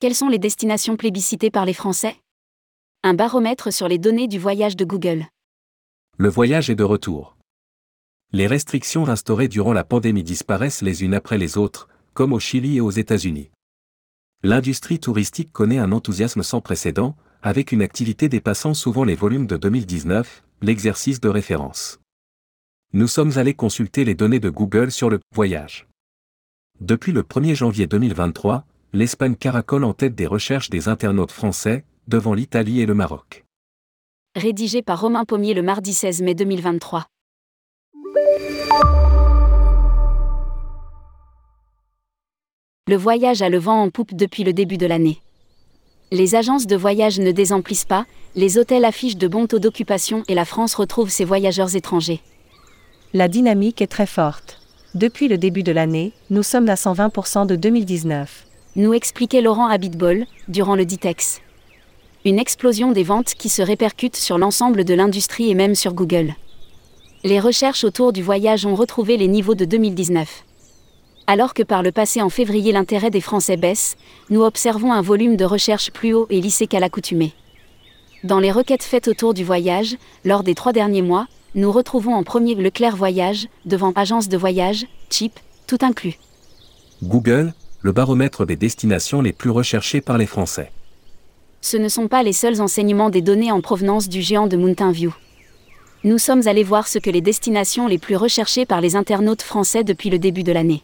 Quelles sont les destinations plébiscitées par les Français? Un baromètre sur les données du voyage de Google. Le voyage est de retour. Les restrictions instaurées durant la pandémie disparaissent les unes après les autres, comme au Chili et aux États-Unis. L'industrie touristique connaît un enthousiasme sans précédent, avec une activité dépassant souvent les volumes de 2019, l'exercice de référence. Nous sommes allés consulter les données de Google sur le voyage. Depuis le 1er janvier 2023, l'Espagne caracole en tête des recherches des internautes français, devant l'Italie et le Maroc. Rédigé par Romain Pommier le mardi 16 mai 2023. Le voyage a le vent en poupe depuis le début de l'année. Les agences de voyage ne désemplissent pas, les hôtels affichent de bons taux d'occupation et la France retrouve ses voyageurs étrangers. La dynamique est très forte. Depuis le début de l'année, nous sommes à 120% de 2019. Nous expliquait Laurent Habitbol, durant le Ditex. Une explosion des ventes qui se répercute sur l'ensemble de l'industrie et même sur Google. Les recherches autour du voyage ont retrouvé les niveaux de 2019. Alors que par le passé en février l'intérêt des Français baisse, nous observons un volume de recherche plus haut et lissé qu'à l'accoutumée. Dans les requêtes faites autour du voyage, lors des trois derniers mois, nous retrouvons en premier Leclerc Voyage, devant Agence de voyage, Chip, tout inclus. Google, le baromètre des destinations les plus recherchées par les Français. Ce ne sont pas les seuls enseignements des données en provenance du géant de Mountain View. Nous sommes allés voir ce que les destinations les plus recherchées par les internautes français depuis le début de l'année.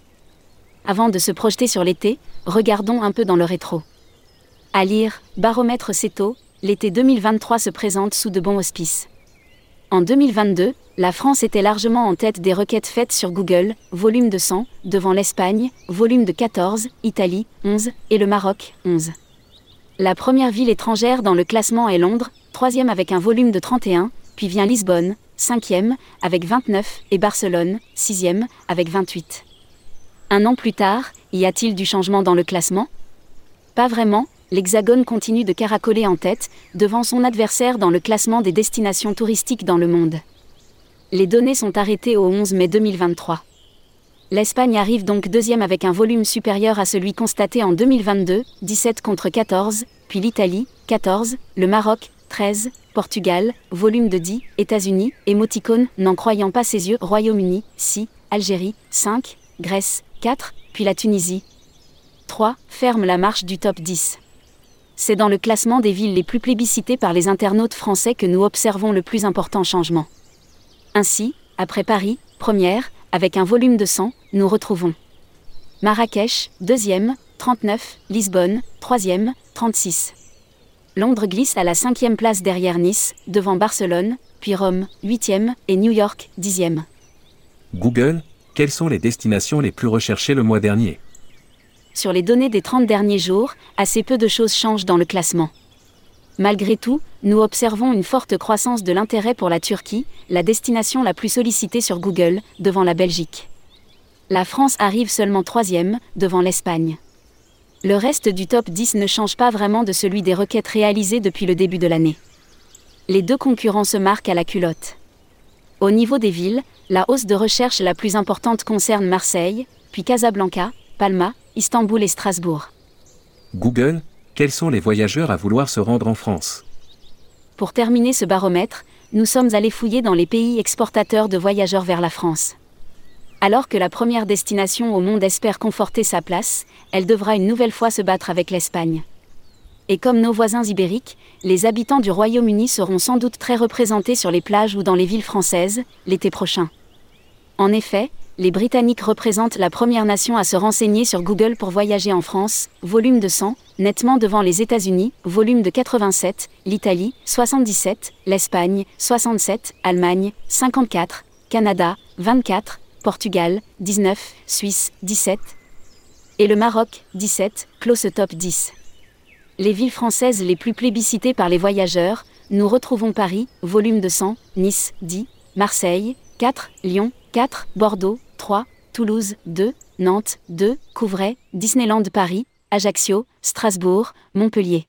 Avant de se projeter sur l'été, regardons un peu dans le rétro. À lire, Baromètre CETO, l'été 2023 se présente sous de bons auspices. En 2022, la France était largement en tête des requêtes faites sur Google, volume de 100, devant l'Espagne, volume de 14, Italie, 11, et le Maroc, 11. La première ville étrangère dans le classement est Londres, troisième avec un volume de 31, puis vient Lisbonne, cinquième, avec 29, et Barcelone, sixième, avec 28. Un an plus tard, y a-t-il du changement dans le classement? Pas vraiment, l'Hexagone continue de caracoler en tête, devant son adversaire dans le classement des destinations touristiques dans le monde. Les données sont arrêtées au 11 mai 2023. L'Espagne arrive donc deuxième avec un volume supérieur à celui constaté en 2022, 17 contre 14, puis l'Italie, 14, le Maroc, 13, Portugal, volume de 10, États-Unis, émoticône, n'en croyant pas ses yeux, Royaume-Uni, 6, Algérie, 5, Grèce, 4, puis la Tunisie. 3. Ferme la marche du top 10. C'est dans le classement des villes les plus plébiscitées par les internautes français que nous observons le plus important changement. Ainsi, après Paris, première, avec un volume de 100, nous retrouvons Marrakech, deuxième, 39, Lisbonne, troisième, 36. Londres glisse à la cinquième place derrière Nice, devant Barcelone, puis Rome, huitième, et New York, dixième. Google, quelles sont les destinations les plus recherchées le mois dernier? Sur les données des 30 derniers jours, assez peu de choses changent dans le classement. Malgré tout, nous observons une forte croissance de l'intérêt pour la Turquie, la destination la plus sollicitée sur Google, devant la Belgique. La France arrive seulement troisième, devant l'Espagne. Le reste du top 10 ne change pas vraiment de celui des requêtes réalisées depuis le début de l'année. Les deux concurrents se marquent à la culotte. Au niveau des villes, la hausse de recherche la plus importante concerne Marseille, puis Casablanca, Palma, Istanbul et Strasbourg. Google, quels sont les voyageurs à vouloir se rendre en France? Pour terminer ce baromètre, nous sommes allés fouiller dans les pays exportateurs de voyageurs vers la France. Alors que la première destination au monde espère conforter sa place, elle devra une nouvelle fois se battre avec l'Espagne. Et comme nos voisins ibériques, les habitants du Royaume-Uni seront sans doute très représentés sur les plages ou dans les villes françaises, l'été prochain. En effet, les Britanniques représentent la première nation à se renseigner sur Google pour voyager en France, volume de 100, nettement devant les États-Unis, volume de 87, l'Italie, 77, l'Espagne, 67, Allemagne, 54, Canada, 24, Portugal, 19, Suisse, 17, et le Maroc, 17, close top 10. Les villes françaises les plus plébiscitées par les voyageurs, nous retrouvons Paris, volume de 100, Nice, 10, Marseille, 4, Lyon, 4, Bordeaux, 3, Toulouse, 2, Nantes, 2, Couvray, Disneyland Paris, Ajaccio, Strasbourg, Montpellier.